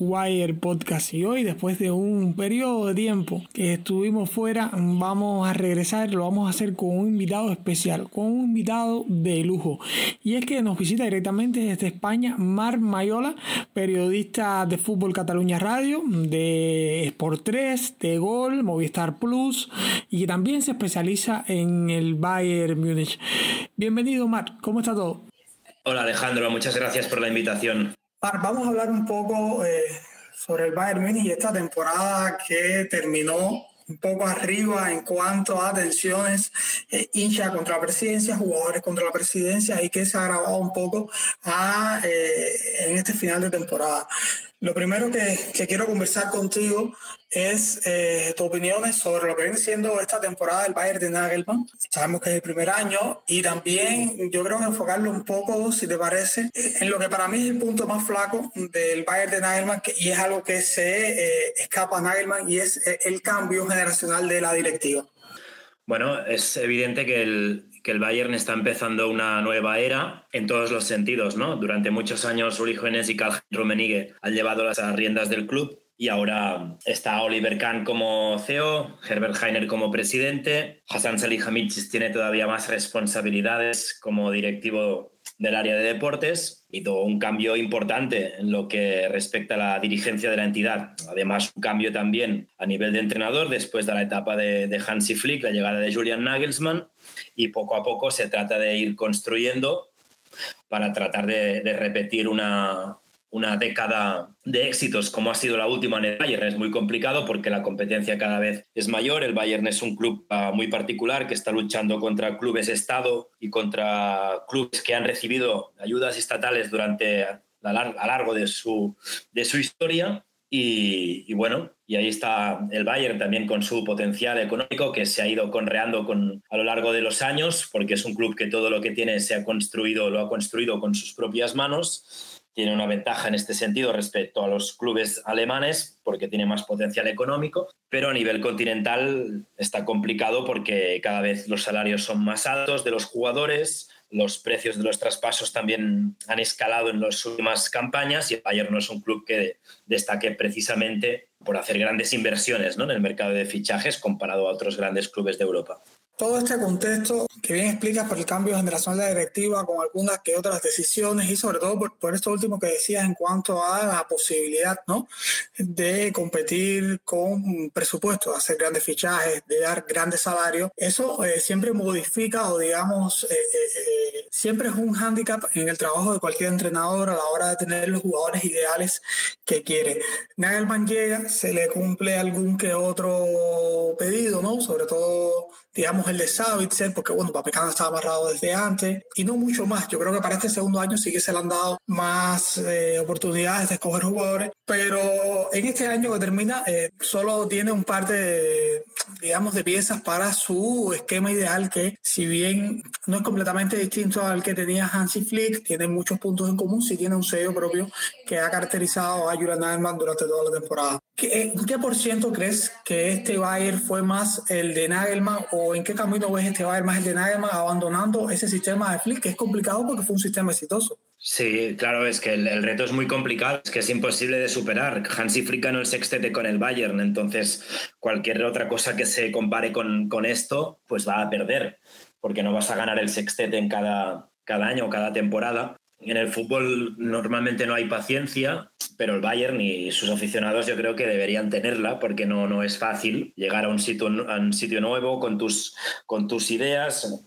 Wire Podcast y hoy después de un periodo de tiempo que estuvimos fuera vamos a regresar, lo vamos a hacer con un invitado especial, con un invitado de lujo y es que nos visita directamente desde España Mar Mayola, periodista de Fútbol Cataluña Radio, de Sport 3, de Gol, Movistar Plus y que también se especializa en el Bayern Múnich. Bienvenido Mar, ¿cómo está todo? Hola Alejandro, muchas gracias por la invitación. Vamos a hablar un poco eh, sobre el Bayern Munich y esta temporada que terminó un poco arriba en cuanto a tensiones eh, hincha contra la presidencia, jugadores contra la presidencia y que se ha agravado un poco eh, en este final de temporada. Lo primero que, quiero conversar contigo es eh, tus opiniones sobre lo que viene siendo esta temporada del Bayern de Nagelmann. Sabemos que es el primer año y también yo creo que enfocarlo un poco, si te parece, en lo que para mí es el punto más flaco del Bayern de Nagelmann y es algo que se eh, escapa a Nagelmann y es eh, el cambio generacional de la directiva. Bueno, es evidente que el, que el Bayern está empezando una nueva era en todos los sentidos, ¿no? Durante muchos años Hoeneß y Karl Rummenigge han llevado las riendas del club y ahora está Oliver Kahn como CEO, Herbert Heiner como presidente, Hassan Salihamidzic tiene todavía más responsabilidades como directivo del área de deportes y todo un cambio importante en lo que respecta a la dirigencia de la entidad. Además, un cambio también a nivel de entrenador después de la etapa de, de Hansi Flick, la llegada de Julian Nagelsmann y poco a poco se trata de ir construyendo para tratar de, repetir una, una década de éxitos como ha sido la última en el Bayern. Es muy complicado porque la competencia cada vez es mayor. El Bayern es un club uh, muy particular que está luchando contra clubes Estado y contra clubes que han recibido ayudas estatales durante a, lar a largo de su, de su historia. Y, bueno, y ahí está el Bayern también con su potencial económico que se ha ido conreando con, a lo largo de los años, porque es un club que todo lo que tiene se ha construido, lo ha construido con sus propias manos. Tiene una ventaja en este sentido respecto a los clubes alemanes porque tiene más potencial económico, pero a nivel continental está complicado porque cada vez los salarios son más altos de los jugadores, los precios de los traspasos también han escalado en las últimas campañas y el Bayern no es un club que destaque precisamente por hacer grandes inversiones ¿no? en el mercado de fichajes comparado a otros grandes clubes de Europa todo este contexto que bien explicas por el cambio generacional de la directiva con algunas que otras decisiones y sobre todo por, por, esto último que decías en cuanto a la posibilidad ¿no? de competir con presupuestos, hacer grandes fichajes, de dar grandes salarios, eso eh, siempre modifica o digamos eh, eh, siempre es un hándicap en el trabajo de cualquier entrenador a la hora de tener los jugadores ideales que quiere. Nagelman llega, se le cumple algún que otro pedido, ¿no? sobre todo digamos, el de Savitzer, porque bueno, Papecana estaba amarrado desde antes, y no mucho más. Yo creo que para este segundo año sí que se le han dado más eh, oportunidades de escoger jugadores, pero en este año que termina eh, solo tiene un par de, digamos, de piezas para su esquema ideal, que si bien no es completamente distinto al que tenía Hansi Flick, tiene muchos puntos en común, sí tiene un sello propio que ha caracterizado a Julian Nagelsmann durante toda la temporada. ¿Qué, ¿En qué por ciento crees que este Bayern fue más el de Nagelman o en qué camino ves este Bayern más el de Nagelman abandonando ese sistema de Flick, que es complicado porque fue un sistema exitoso? Sí, claro, es que el, reto es muy complicado, es que es imposible de superar. Hansi Flick ganó el sextete con el Bayern, entonces cualquier otra cosa que se compare con, con esto, pues va a perder, porque no vas a ganar el sextete en cada, cada año o cada temporada. En el fútbol normalmente no hay paciencia, pero el Bayern y sus aficionados yo creo que deberían tenerla porque no, no es fácil llegar a un sitio, un sitio nuevo con tus, con tus ideas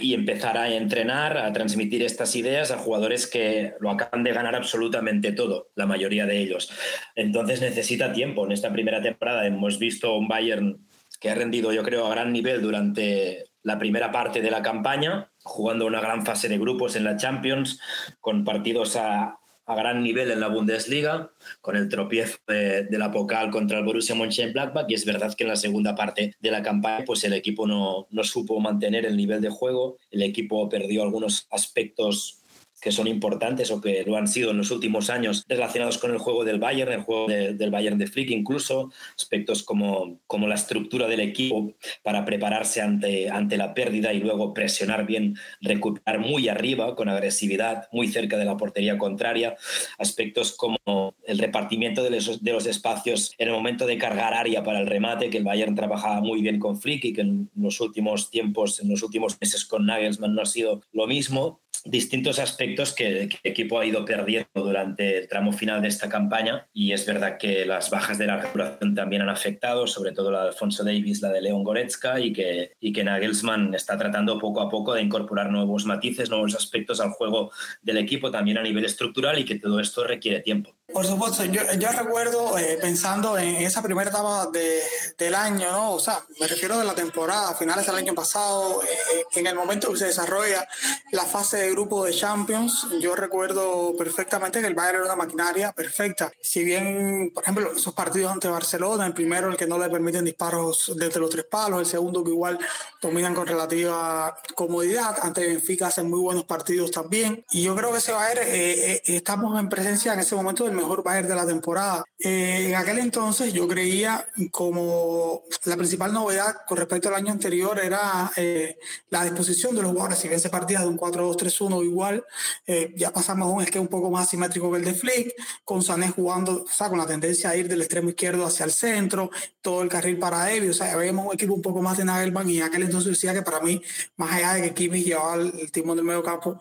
y empezar a entrenar, a transmitir estas ideas a jugadores que lo acaban de ganar absolutamente todo, la mayoría de ellos. Entonces necesita tiempo. En esta primera temporada hemos visto un Bayern que ha rendido yo creo a gran nivel durante la primera parte de la campaña, jugando una gran fase de grupos en la Champions, con partidos a, a gran nivel en la Bundesliga, con el tropiezo de, de, la Pocal contra el Borussia Mönchengladbach, y es verdad que en la segunda parte de la campaña pues el equipo no, no supo mantener el nivel de juego, el equipo perdió algunos aspectos que son importantes o que lo han sido en los últimos años relacionados con el juego del Bayern, el juego del Bayern de Flick incluso, aspectos como, como la estructura del equipo para prepararse ante, ante la pérdida y luego presionar bien, recuperar muy arriba con agresividad, muy cerca de la portería contraria, aspectos como el repartimiento de los, de los espacios en el momento de cargar área para el remate, que el Bayern trabajaba muy bien con Flick y que en los últimos tiempos, en los últimos meses con Nagelsmann no ha sido lo mismo distintos aspectos que, el equipo ha ido perdiendo durante el tramo final de esta campaña y es verdad que las bajas de la regulación también han afectado, sobre todo la de Alfonso Davis, la de León Goretzka y que, y que Nagelsmann está tratando poco a poco de incorporar nuevos matices, nuevos aspectos al juego del equipo también a nivel estructural y que todo esto requiere tiempo. Por supuesto, yo, yo recuerdo eh, pensando en esa primera etapa de, del año, ¿no? O sea, me refiero de la temporada, finales del año pasado, eh, en el momento que se desarrolla la fase de grupo de Champions, yo recuerdo perfectamente que el Bayern era una maquinaria perfecta. Si bien, por ejemplo, esos partidos ante Barcelona, el primero el que no le permiten disparos desde los tres palos, el segundo que igual dominan con relativa comodidad, ante Benfica hacen muy buenos partidos también. Y yo creo que ese Bayern, eh, estamos en presencia en ese momento del mejor Bayern de la temporada. Eh, en aquel entonces yo creía como la principal novedad con respecto al año anterior era eh, la disposición de los jugadores. Si bien se partía de un 4-2-3-1 igual, eh, ya pasamos a un esquema un poco más asimétrico que el de Flick, con Sané jugando, o sea, con la tendencia a ir del extremo izquierdo hacia el centro, todo el carril para Evi, o sea, veíamos un equipo un poco más de Nagelman y en aquel entonces decía que para mí, más allá de que Kimmich llevaba el, timón del medio campo,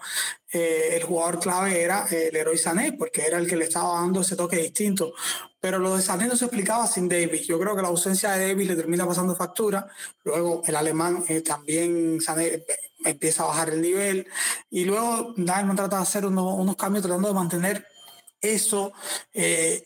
eh, el jugador clave era el héroe Sané, porque era el que le estaba dando ese toque distinto. Pero lo de Sané no se explicaba sin Davis. Yo creo que la ausencia de Davis le termina pasando factura. Luego el alemán eh, también Sané eh, empieza a bajar el nivel. Y luego Diamond trata de hacer unos cambios tratando de mantener eso, eh,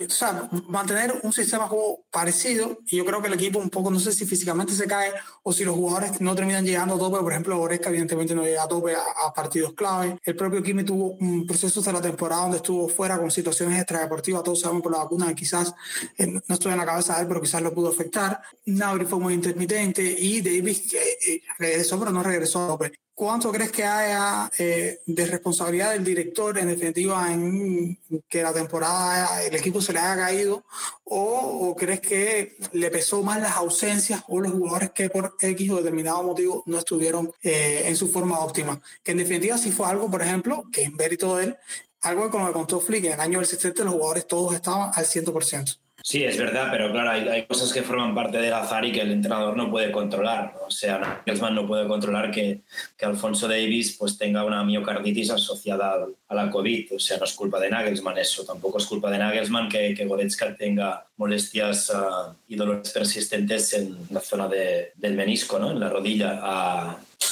o sea, mantener un sistema de juego parecido. Y yo creo que el equipo un poco, no sé si físicamente se cae o si los jugadores no terminan llegando a tope. Por ejemplo, Oresca evidentemente no llega a tope a, partidos clave. El propio Kimi tuvo un proceso de la temporada donde estuvo fuera con situaciones extradeportivas. Todos sabemos por la vacuna quizás eh, no estoy en la cabeza de él, pero quizás lo pudo afectar. Nabri fue muy intermitente y Davis eh, regresó, pero no regresó a tope. ¿Cuánto crees que haya eh, de responsabilidad del director, en definitiva, en que la temporada el equipo se le haya caído? ¿O, crees que le pesó más las ausencias o los jugadores que por X o determinado motivo no estuvieron eh, en su forma óptima? Que en definitiva sí fue algo, por ejemplo, que en mérito de él, algo que como contó Flick, en el año del 70 los jugadores todos estaban al 100%. Sí, es verdad, pero claro, hay, cosas que forman parte del azar y que el entrenador no puede controlar. O sea, Nagelsmann no puede controlar que, que, Alfonso Davis pues, tenga una miocarditis asociada a la COVID. O sea, no es culpa de Nagelsmann eso. Tampoco es culpa de Nagelsmann que, que Goretzka tenga molestias uh, y dolores persistentes en la zona de, del menisco, ¿no? en la rodilla. Uh,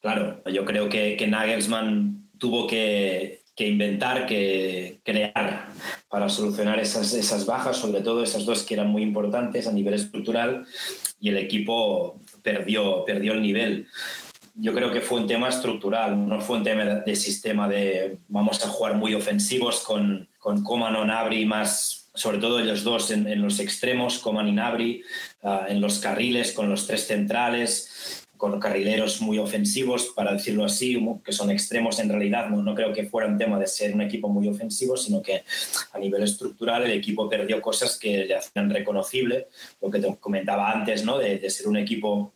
claro, yo creo que, que Nagelsmann tuvo que que inventar, que crear para solucionar esas, esas bajas, sobre todo esas dos que eran muy importantes a nivel estructural y el equipo perdió, perdió el nivel. Yo creo que fue un tema estructural, no fue un tema de, sistema de vamos a jugar muy ofensivos con, con Coman o Nabri más, sobre todo ellos dos en, los extremos, Coman y Nabri, ah, en los carriles con los tres centrales con carrileros muy ofensivos, para decirlo así, que son extremos en realidad. No, no, creo que fuera un tema de ser un equipo muy ofensivo, sino que a nivel estructural el equipo perdió cosas que le hacían reconocible, lo que te comentaba antes, ¿no? de, de ser un equipo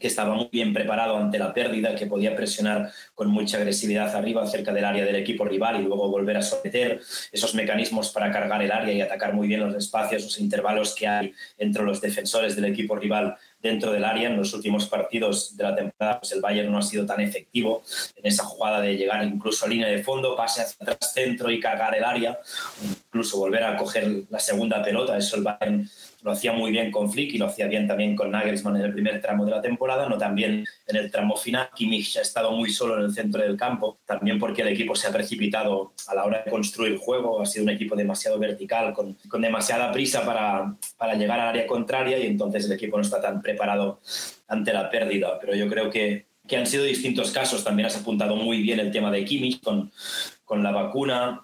que estaba muy bien preparado ante la pérdida, que podía presionar con mucha agresividad arriba cerca del área del equipo rival y luego volver a someter esos mecanismos para cargar el área y atacar muy bien los espacios, los intervalos que hay entre los defensores del equipo rival dentro del área. En los últimos partidos de la temporada, pues el Bayern no ha sido tan efectivo en esa jugada de llegar incluso a línea de fondo, pase hacia atrás, centro y cargar el área, incluso volver a coger la segunda pelota. Eso el Bayern lo hacía muy bien con Flick y lo hacía bien también con Nagelsmann en el primer tramo de la temporada, no también en el tramo final. Kimmich ha estado muy solo en el centro del campo, también porque el equipo se ha precipitado a la hora de construir juego, ha sido un equipo demasiado vertical, con, con demasiada prisa para, para llegar al área contraria y entonces el equipo no está tan preparado ante la pérdida. Pero yo creo que, que han sido distintos casos. También has apuntado muy bien el tema de Kimmich con, con la vacuna,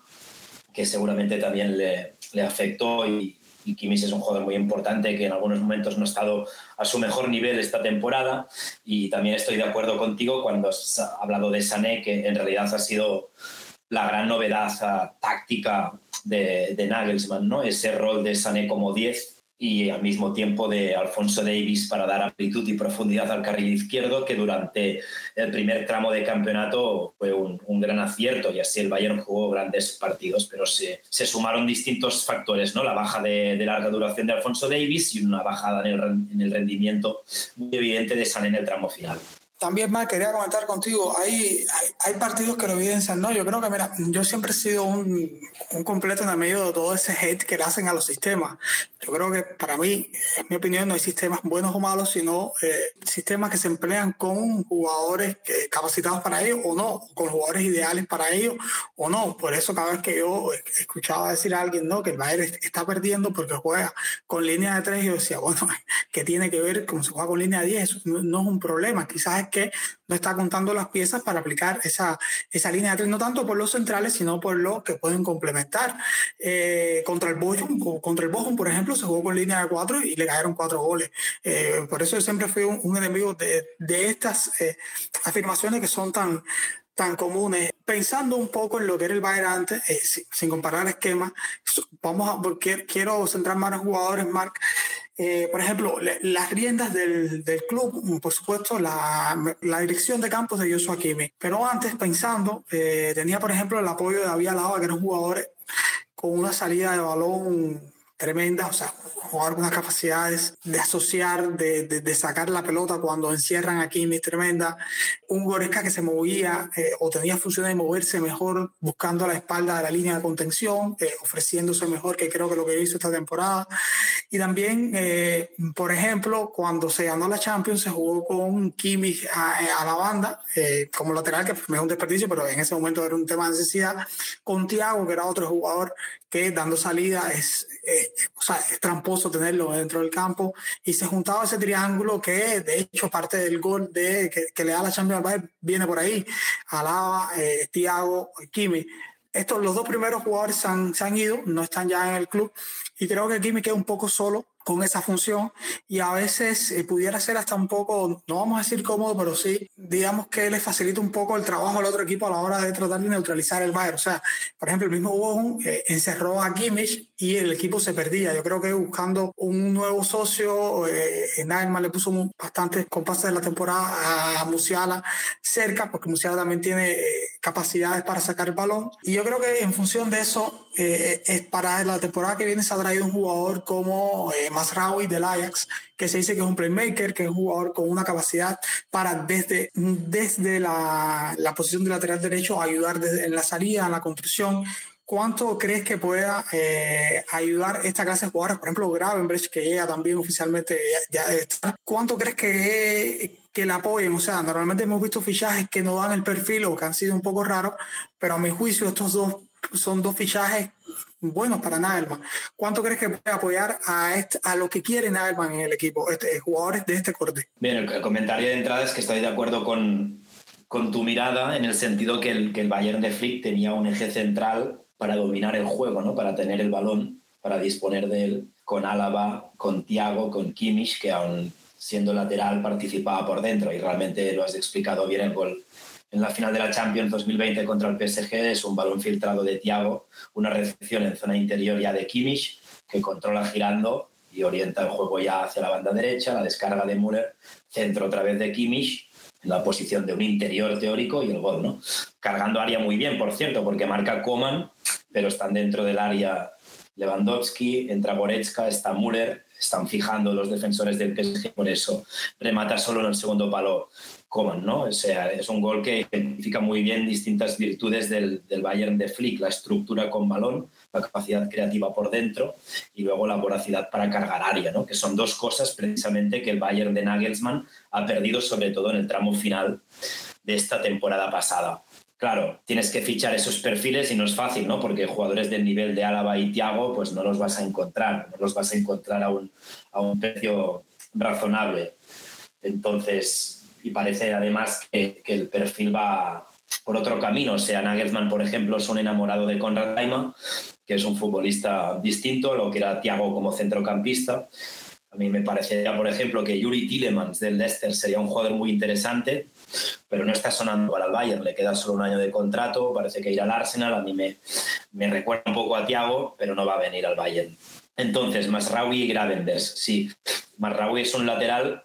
que seguramente también le, le afectó y, y Kimmich es un jugador muy importante que en algunos momentos no ha estado a su mejor nivel esta temporada y también estoy de acuerdo contigo cuando has hablado de Sané que en realidad ha sido la gran novedad ah, táctica de, de, Nagelsmann, ¿no? ese rol de Sané como 10 y al mismo tiempo de Alfonso Davis para dar amplitud y profundidad al carril izquierdo, que durante el primer tramo de campeonato fue un, gran acierto y así el Bayern jugó grandes partidos, pero se, se sumaron distintos factores, ¿no? la baja de, larga duración de Alfonso Davis y una bajada en el, en el rendimiento muy evidente de San en el tramo final. También, más quería comentar contigo, hay, hay, partidos que lo evidencian, ¿no? Yo creo que, mira, yo siempre he sido un, un completo en el medio de todo ese hate que le hacen a los sistemas. Yo creo que para mí, en mi opinión, no hay sistemas buenos o malos, sino eh, sistemas que se emplean con jugadores capacitados para ello o no, con jugadores ideales para ello o no. Por eso cada vez que yo escuchaba decir a alguien, ¿no? Que el Bayern está perdiendo porque juega con línea de tres, yo decía, bueno, ¿qué tiene que ver con si juega con línea de 10? Eso no, no es un problema. Quizás que no está contando las piezas para aplicar esa, esa línea de tres, no tanto por los centrales, sino por los que pueden complementar. Eh, contra el Bochum, contra el Bochum, por ejemplo, se jugó con línea de cuatro y le cayeron cuatro goles. Eh, por eso yo siempre fui un, enemigo de, de estas eh, afirmaciones que son tan, tan comunes. Pensando un poco en lo que era el Bayern antes, sin, comparar el esquema, vamos a, porque quiero centrar más en jugadores, Marc. Eh, por ejemplo, las riendas del, del, club, por supuesto, la, la, dirección de campos de Joshua Kimi. Pero antes, pensando, eh, tenía, por ejemplo, el apoyo de David Alaba, que era un jugador con una salida de balón tremenda, o sea, jugar con unas capacidades de asociar, de, de, sacar la pelota cuando encierran aquí mis tremenda. Un Goresca que se movía eh, o tenía función de moverse mejor buscando la espalda de la línea de contención, eh, ofreciéndose mejor que creo que lo que hizo esta temporada. Y también, eh, por ejemplo, cuando se ganó la Champions, se jugó con Kimmich a, la banda como lateral, que fue un desperdicio, pero en ese momento era un tema de necesidad, con Thiago, que era otro jugador que dando salida es, o sea, es tramposo tenerlo dentro del campo. Y se juntaba ese triángulo que de hecho parte del gol de, que, le da la Champions Bayern viene por ahí, Alaba, eh, Thiago, Kimi. Estos, los dos primeros jugadores se han, se han, ido, no están ya en el club. Y creo que Kimi queda un poco solo con esa función y a veces eh, pudiera ser hasta un poco, no vamos a decir cómodo, pero sí, digamos que le facilita un poco el trabajo al otro equipo a la hora de tratar de neutralizar el Bayern. O sea, por ejemplo, el mismo Bochum eh, encerró a Kimmich y el equipo se perdía. Yo creo que buscando un nuevo socio, eh, le puso bastantes compases de la temporada a Musiala cerca, porque Musiala también tiene eh, capacidades para sacar el balón. Y yo creo que en función de eso, es para la temporada que viene se ha traído un jugador como Masraoui del Ajax, que se dice que es un playmaker, que es un jugador con una capacidad para desde, desde la, posición de lateral derecho ayudar en la salida, en la construcción. ¿Cuánto crees que pueda eh, ayudar esta clase de jugadores? Por ejemplo, Gravenbridge, que llega también oficialmente ya, está. ¿Cuánto crees que, que le apoyen? O sea, normalmente hemos visto fichajes que no dan el perfil o que han sido un poco raros, pero a mi juicio estos dos son dos fichajes buenos para Nagelman. ¿Cuánto crees que puede apoyar a, a lo que quiere Nagelman en el equipo, este, jugadores de este corte? Bien, el, comentario de entrada es que estoy de acuerdo con, con tu mirada en el sentido que el, que el Bayern de Flick tenía un eje central para dominar el juego, ¿no? para tener el balón, para disponer de él, con Álava, con Thiago, con Kimmich, que aún siendo lateral participaba por dentro y realmente lo has explicado bien el gol en la final de la Champions 2020 contra el PSG es un balón filtrado de Thiago, una recepción en zona interior ya de Kimmich, que controla girando y orienta el juego ya hacia la banda derecha, la descarga de Müller, centro otra vez de Kimmich, en la posición de un interior teórico y el gol, ¿no? Cargando área muy bien, por cierto, porque marca Coman, pero están dentro del área Lewandowski, entra Goretzka, está Müller, están fijando los defensores del PSG, por eso remata solo en el segundo palo ¿no? O sea, es un gol que identifica muy bien distintas virtudes del, del, Bayern de Flick, la estructura con balón, la capacidad creativa por dentro y luego la voracidad para cargar área, ¿no? Que son dos cosas precisamente que el Bayern de Nagelsmann ha perdido sobre todo en el tramo final de esta temporada pasada. Claro, tienes que fichar esos perfiles y no es fácil, ¿no? Porque jugadores del nivel de Álava y Thiago, pues no los vas a encontrar, no los vas a encontrar a un, a un precio razonable. Entonces, y parece además que, el perfil va, por otro camino. O sea, Nagelsmann, por ejemplo, es un enamorado de Konrad Laimann, que es un futbolista distinto a lo que era Thiago como centrocampista. A mí me parecería, por ejemplo, que Yuri Tillemans del Leicester sería un jugador muy interesante, pero no está sonando para el Bayern, le queda solo un año de contrato, parece que irá al Arsenal, a mí me, me recuerda un poco a Thiago, pero no va a venir al Bayern. Entonces, Masraoui y Gravenbergs, sí. Masraoui es un lateral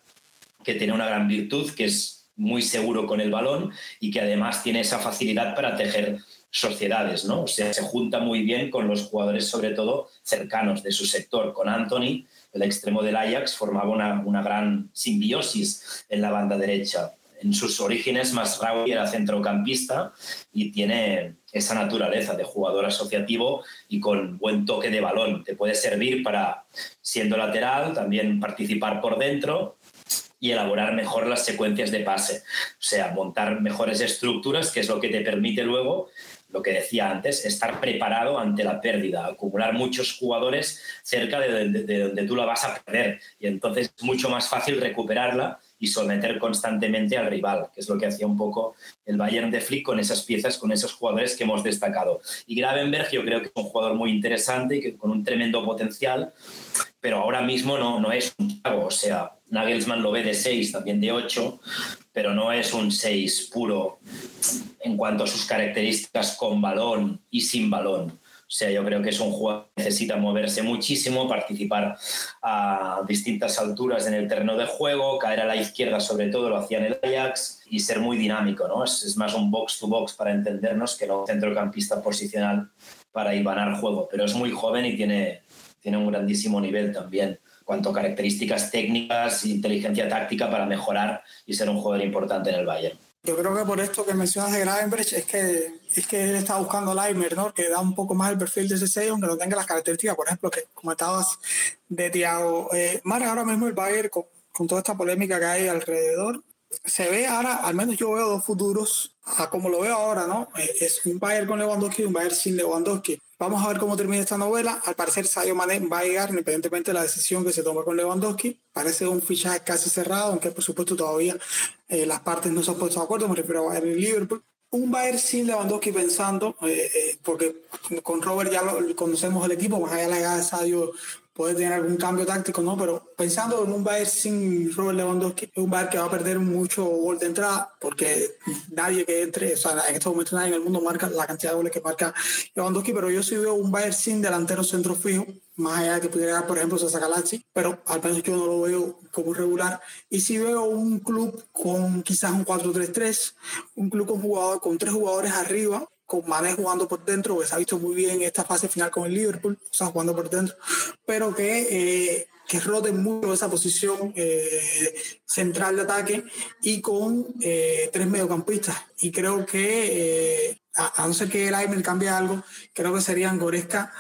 que tiene una gran virtud, que es muy seguro con el balón y que además tiene esa facilidad para tejer sociedades, ¿no? O sea, se junta muy bien con los jugadores, sobre todo cercanos de su sector. Con Anthony, el extremo del Ajax, formaba una gran simbiosis en la banda derecha. En sus orígenes, Masraoui era centrocampista y tiene esa naturaleza de jugador asociativo y con buen toque de balón. Te puede servir para, siendo lateral, también participar por dentro y elaborar mejor las secuencias de pase. O sea, montar mejores estructuras, que es lo que te permite luego, lo que decía antes, estar preparado ante la pérdida, acumular muchos jugadores cerca de, de donde tú la vas a perder. Y entonces es mucho más fácil recuperarla y someter constantemente al rival, que es lo que hacía un poco el Bayern de Flick con esas piezas, con esos jugadores que hemos destacado. Y Gravenberg yo creo que es un jugador muy interesante y que con un tremendo potencial, pero ahora mismo no, no es un chavo, o sea, Nagelsmann lo ve de 6, también de 8, pero no es un 6 puro en cuanto a sus características con balón y sin balón. O sea, yo creo que es un jugador que necesita moverse muchísimo, participar a distintas alturas en el terreno de juego, caer a la izquierda sobre todo, lo hacía en el Ajax, y ser muy dinámico, ¿no? Es, más un box-to-box para entendernos que no un centrocampista posicional para ir ganar juego, pero es muy joven y tiene, tiene un grandísimo nivel también cuanto a características técnicas, inteligencia táctica para mejorar y ser un jugador importante en el Bayern. Yo creo que por esto que mencionas de Gravenbrecht es que, es que él está buscando Leimer, ¿no? Que da un poco más el perfil de ese 6, aunque no tenga las características, por ejemplo, que comentabas de Thiago. Eh, Mar, ahora mismo el Bayern, con, con, toda esta polémica que hay alrededor, se ve ahora, al menos yo veo dos futuros, a como lo veo ahora, ¿no? Eh, es un Bayern con Lewandowski y un Bayern sin Lewandowski. Vamos a ver cómo termina esta novela. Al parecer, Sadio Mané va a llegar independientemente de la decisión que se tome con Lewandowski. Parece un fichaje casi cerrado, aunque por supuesto todavía eh, las partes no se han puesto de acuerdo. Me refiero a Bayern y Liverpool. Un Bayern sin Lewandowski pensando, eh, eh, porque con Robert ya conocemos el equipo, más allá de la llegada de Sadio puede tener algún cambio táctico, ¿no? Pero pensando en un Bayern sin Robert Lewandowski, es un Bayern que va a perder mucho gol de entrada, porque nadie que entre, o sea, en estos momentos nadie en el mundo marca la cantidad de goles que marca Lewandowski, pero yo sí veo un Bayern sin delantero centro fijo, más allá de que pudiera, por ejemplo, Sasa pero al menos yo no lo veo como regular. Y sí veo un club con quizás un 4-3-3, un club con, jugador, con tres jugadores arriba, con Mané jugando por dentro, que se ha visto muy bien en esta fase final con el Liverpool, o sea, jugando por dentro, pero que, eh, que roten mucho esa posición eh, central de ataque y con eh, tres mediocampistas. Y creo que, a, no ser que el Aimer cambie algo, creo que serían Goreska,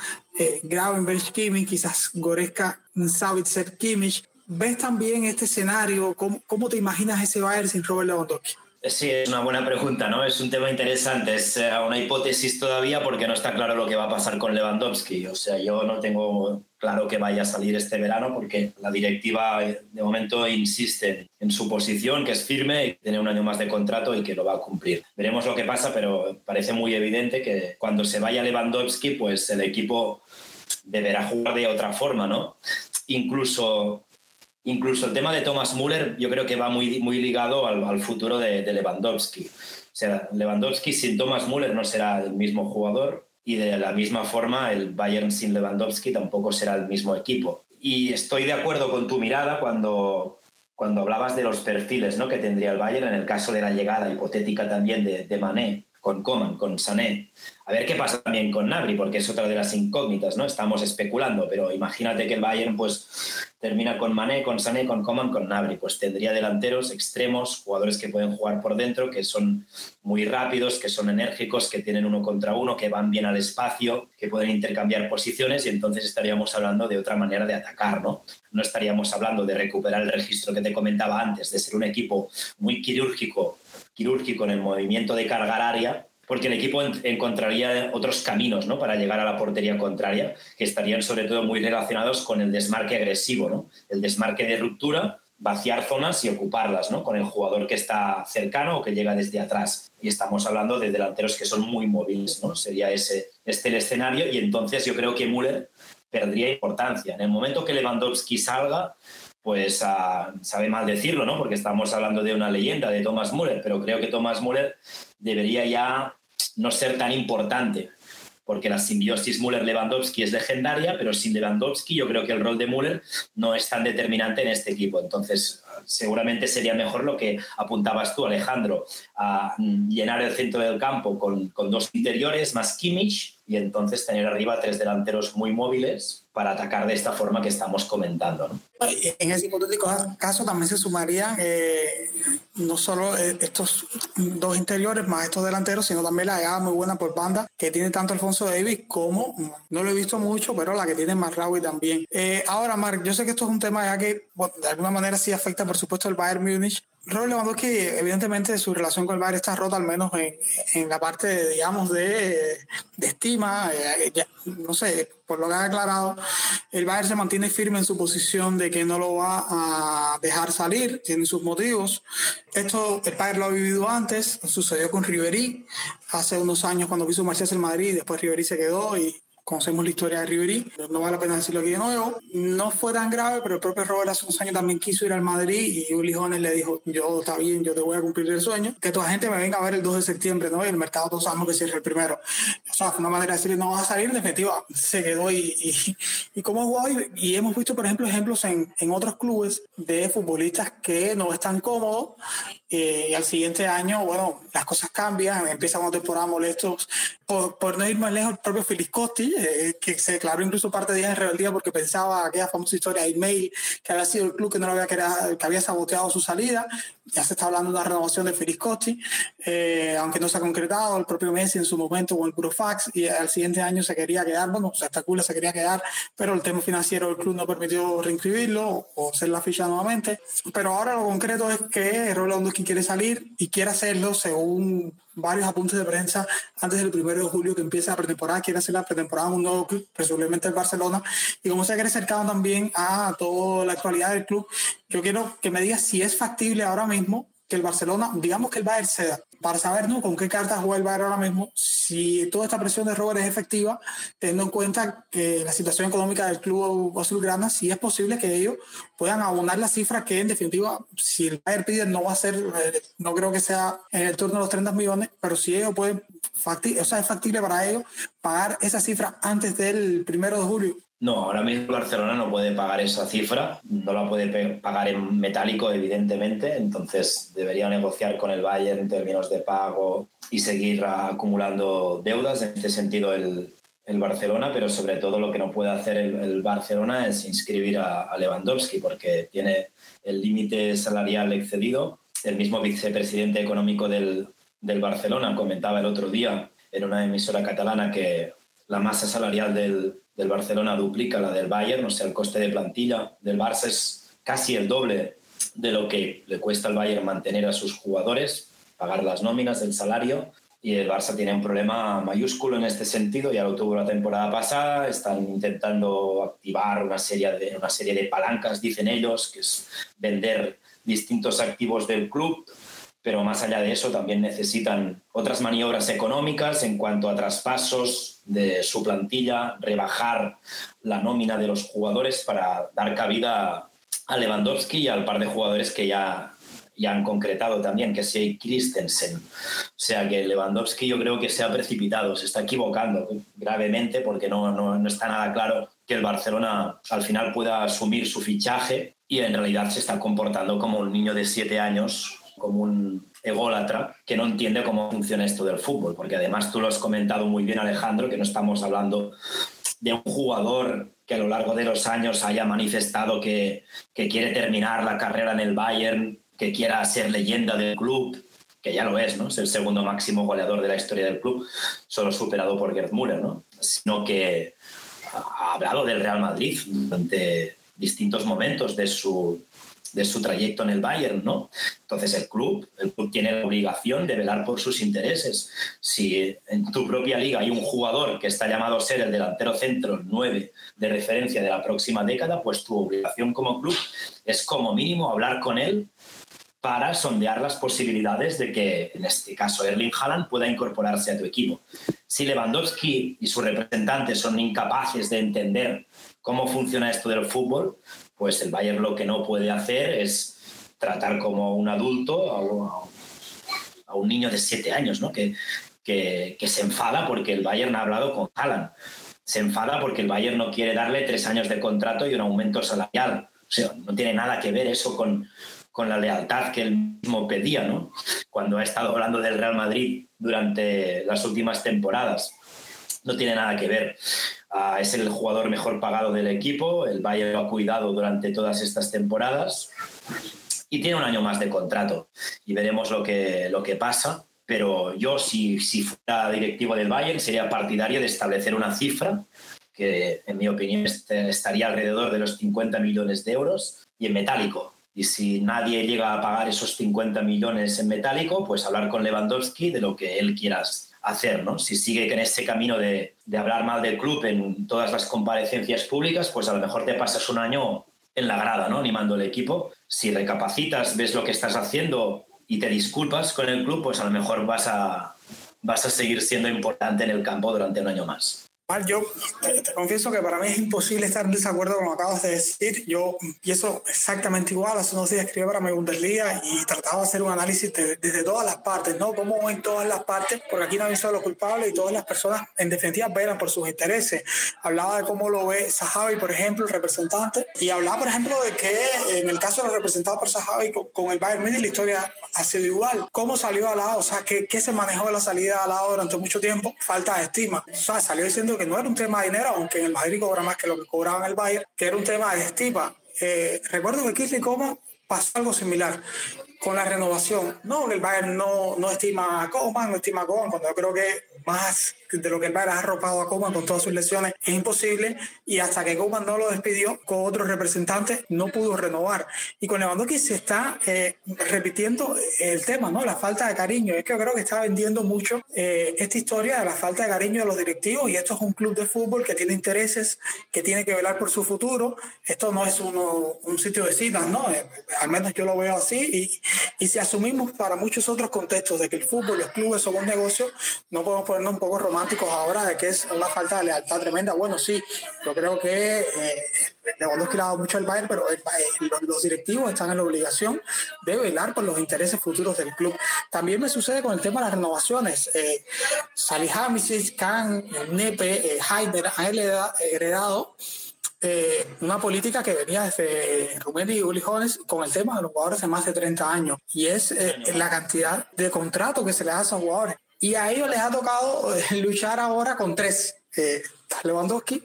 Gravenberg, Kimmich, quizás Goreska, Savitzer, Kimmich. ¿Ves también este escenario? ¿Cómo, ¿Cómo te imaginas ese Bayern sin Robert Lewandowski? Sí, es una buena pregunta, ¿no? Es un tema interesante. Es eh, una hipótesis todavía porque no está claro lo que va a pasar con Lewandowski. O sea, yo no tengo claro que vaya a salir este verano porque la directiva eh, de momento insiste en su posición, que es firme y tiene un año más de contrato y que lo va a cumplir. Veremos lo que pasa, pero parece muy evidente que cuando se vaya Lewandowski, pues el equipo deberá jugar de otra forma, ¿no? Incluso Incluso el tema de Thomas Müller yo creo que va muy, muy ligado al, futuro de, Lewandowski. O sea, Lewandowski sin Thomas Müller no será el mismo jugador y de la misma forma el Bayern sin Lewandowski tampoco será el mismo equipo. Y estoy de acuerdo con tu mirada cuando, cuando hablabas de los perfiles ¿no? que tendría el Bayern en el caso de la llegada hipotética también de, de Mané con Coman, con Sané. A ver qué pasa también con Nabri, porque es otra de las incógnitas, ¿no? Estamos especulando, pero imagínate que el Bayern pues termina con Mané, con Sané, con Coman, con Nabri. Pues tendría delanteros, extremos, jugadores que pueden jugar por dentro, que son muy rápidos, que son enérgicos, que tienen uno contra uno, que van bien al espacio, que pueden intercambiar posiciones y entonces estaríamos hablando de otra manera de atacar, ¿no? No estaríamos hablando de recuperar el registro que te comentaba antes, de ser un equipo muy quirúrgico quirúrgico en el movimiento de cargar área, porque el equipo encontraría otros caminos ¿no? para llegar a la portería contraria, que estarían sobre todo muy relacionados con el desmarque agresivo, ¿no? el desmarque de ruptura vaciar zonas y ocuparlas, ¿no? Con el jugador que está cercano o que llega desde atrás. Y estamos hablando de delanteros que son muy móviles, ¿no? Sería ese, este el escenario y entonces yo creo que Müller perdería importancia. En el momento que Lewandowski salga, pues uh, sabe mal decirlo, ¿no? Porque estamos hablando de una leyenda, de Thomas Müller, pero creo que Thomas Müller debería ya no ser tan importante porque la simbiosis Müller-Lewandowski es legendaria, pero sin Lewandowski yo creo que el rol de Müller no es tan determinante en este equipo. Entonces, seguramente sería mejor lo que apuntabas tú, Alejandro, a llenar el centro del campo con, con dos interiores más Kimmich y entonces tener arriba tres delanteros muy móviles para atacar de esta forma que estamos comentando. En ese hipotético caso también se sumarían eh, no solo eh, estos dos interiores más estos delanteros, sino también la llegada muy buena por banda que tiene tanto Alfonso Davis como, no lo he visto mucho, pero la que tiene Marraui también. Eh, ahora, Marc, yo sé que esto es un tema ya que de alguna manera sí afecta, por supuesto, el Bayern Múnich, Robert Lewandowski, evidentemente, su relación con el Bayern está rota, al menos en, en la parte, digamos, de, de estima. Eh, no sé, por lo que ha aclarado, el Bayern se mantiene firme en su posición de que no lo va a dejar salir, tiene sus motivos. Esto el Bayern lo ha vivido antes, sucedió con Ribery hace unos años cuando quiso marcharse el Madrid, después Ribery se quedó y conocemos la historia de Ribery, no vale la pena decirlo aquí de nuevo. No fue tan grave, pero el propio Robert hace unos años también quiso ir al Madrid y Uli Jones le dijo, yo está bien, yo te voy a cumplir el sueño, que toda gente me venga a ver el 2 de septiembre, ¿no? Y el mercado todos sabemos que cierra el primero. O sea, fue una manera de decirle, no vas a salir, en definitiva, se quedó y, y, y como jugó y, hemos visto, por ejemplo, ejemplos en, en otros clubes de futbolistas que no están cómodos eh, y al siguiente año, bueno, las cosas cambian, empiezan una temporada molestos. Por, por, no ir más lejos, el propio Filiscotti, eh, que se declaró incluso parte de días de rebeldía porque pensaba aquella famosa historia de email que había sido el club que no lo había querido, que había saboteado su salida. Ya se está hablando de una renovación de Filiscotti, eh, aunque no se ha concretado. El propio Messi en su momento con el Burofax y al siguiente año se quería quedar, bueno, o sea, esta culo se quería quedar, pero el tema financiero del club no permitió reinscribirlo o hacer la ficha nuevamente. Pero ahora lo concreto es que Rolando quiere salir y quiere hacerlo según varios apuntes de prensa antes del primero de julio que empieza la pretemporada, quiere hacer la pretemporada en un nuevo club, presumiblemente el Barcelona, y como se quiere cercano también a toda la actualidad del club, yo quiero que me digas si es factible ahora mismo que el Barcelona, digamos que el Bayern ceda, para saber ¿no? con qué cartas juega el Bayern ahora mismo, si toda esta presión de Robert es efectiva, teniendo en cuenta que la situación económica del club azulgrana, si es posible que ellos puedan abonar la cifra que en definitiva, si el Bayern pide, no va a ser, eh, no creo que sea en el turno de los 30 millones, pero si ellos pueden, o sea, es factible para ellos pagar esa cifra antes del primero de julio. No, ahora mismo Barcelona no puede pagar esa cifra, no la puede pagar en metálico, evidentemente, entonces debería negociar con el Bayern en términos de pago y seguir acumulando deudas. En este sentido, el, el Barcelona, pero sobre todo lo que no puede hacer el, el Barcelona es inscribir a, a, Lewandowski, porque tiene el límite salarial excedido. El mismo vicepresidente económico del, del Barcelona comentaba el otro día en una emisora catalana que la masa salarial del, del Barcelona duplica la del Bayern, o sea, el coste de plantilla del Barça es casi el doble de lo que le cuesta al Bayern mantener a sus jugadores, pagar las nóminas, el salario, y el Barça tiene un problema mayúsculo en este sentido, ya lo tuvo la temporada pasada, están intentando activar una serie de, una serie de palancas, dicen ellos, que es vender distintos activos del club, pero más allá de eso también necesitan otras maniobras económicas en cuanto a traspasos de su plantilla, rebajar la nómina de los jugadores para dar cabida a Lewandowski y al par de jugadores que ya, ya han concretado también, que sea Christensen. O sea que Lewandowski yo creo que se ha precipitado, se está equivocando gravemente porque no, no, no está nada claro que el Barcelona al final pueda asumir su fichaje y en realidad se está comportando como un niño de siete años como un ególatra que no entiende cómo funciona esto del fútbol, porque además tú lo has comentado muy bien Alejandro, que no estamos hablando de un jugador que a lo largo de los años haya manifestado que, que quiere terminar la carrera en el Bayern, que quiera ser leyenda del club, que ya lo es, ¿no? Es el segundo máximo goleador de la historia del club, solo superado por Gerd Müller, ¿no? Sino que ha hablado del Real Madrid durante distintos momentos de su de su trayecto en el Bayern, ¿no? Entonces el club, el club tiene la obligación de velar por sus intereses. Si en tu propia liga hay un jugador que está llamado a ser el delantero centro 9 de referencia de la próxima década, pues tu obligación como club es como mínimo hablar con él para sondear las posibilidades de que, en este caso, Erling Haaland pueda incorporarse a tu equipo. Si Lewandowski y sus representantes son incapaces de entender cómo funciona esto del fútbol, pues el Bayern lo que no puede hacer es tratar como un adulto a un, niño de siete años, ¿no? Que, que, se enfada porque el Bayern ha hablado con Haaland. Se enfada porque el Bayern no quiere darle tres años de contrato y un aumento salarial. O sea, no tiene nada que ver eso con, con la lealtad que él mismo pedía, ¿no? Cuando ha estado hablando del Real Madrid durante las últimas temporadas. No tiene nada que ver. Es el jugador mejor pagado del equipo, el Bayern lo ha cuidado durante todas estas temporadas y tiene un año más de contrato y veremos lo que, lo que pasa. Pero yo, si, si fuera directivo del Bayern, sería partidario de establecer una cifra que, en mi opinión, estaría alrededor de los 50 millones de euros y en metálico y si nadie llega a pagar esos 50 millones en metálico, pues hablar con Lewandowski de lo que él quiera hacer, ¿no? Si sigue en ese camino de, de, hablar mal del club en todas las comparecencias públicas, pues a lo mejor te pasas un año en la grada, ¿no? Animando el equipo. Si recapacitas, ves lo que estás haciendo y te disculpas con el club, pues a lo mejor vas a, vas a seguir siendo importante en el campo durante un año más. Yo te, confieso que para mí es imposible estar en desacuerdo con lo que acabas de decir. Yo pienso exactamente igual. Hace unos días escribí para mi Bundesliga y trataba de hacer un análisis desde todas las partes, ¿no? Cómo en todas las partes, porque aquí no hay solo culpables y todas las personas en definitiva velan por sus intereses. Hablaba de cómo lo ve Sahabi, por ejemplo, el representante, y hablaba, por ejemplo, de que en el caso de los representados por Sahabi con, el Bayern Munich la historia ha sido igual. ¿Cómo salió al lado? O sea, ¿qué, ¿qué se manejó de la salida al lado durante mucho tiempo? Falta de estima. O sea, salió diciendo que no era un tema de dinero, aunque en el Madrid cobra más que lo que cobraba el Bayern, que era un tema de estima. Eh, recuerdo que Kirli Coma pasó algo similar con la renovación. No, el Bayern no, no estima a Coman, no estima a Coman, cuando yo creo que más de lo que Bayern ha arropado a Coman con todas sus lesiones es imposible y hasta que Coman no lo despidió con otros representantes no pudo renovar. Y con Lewandowski se está eh, repitiendo el tema, ¿no? La falta de cariño. Es que yo creo que está vendiendo mucho eh, esta historia de la falta de cariño de los directivos y esto es un club de fútbol que tiene intereses, que tiene que velar por su futuro. Esto no es uno, un sitio de citas, ¿no? Eh, al menos yo lo veo así y, y si asumimos para muchos otros contextos de que el fútbol, los clubes son un negocio, no podemos ponernos un poco románticos ahora de que es una falta de lealtad tremenda. Bueno, sí, yo creo que eh, Lewandowski le ha dado mucho al Bayern, pero los, directivos están en la obligación de velar por los intereses futuros del club. También me sucede con el tema de las renovaciones. Eh, Salihamidzic, Nepe, eh, Haider han heredado eh, una política que venía desde Rubén y Uli Jones con el tema de los jugadores de más de 30 años y es eh, la cantidad de contratos que se le hace a jugadores. Y a ellos les ha tocado eh, luchar ahora con tres. Eh, está Lewandowski,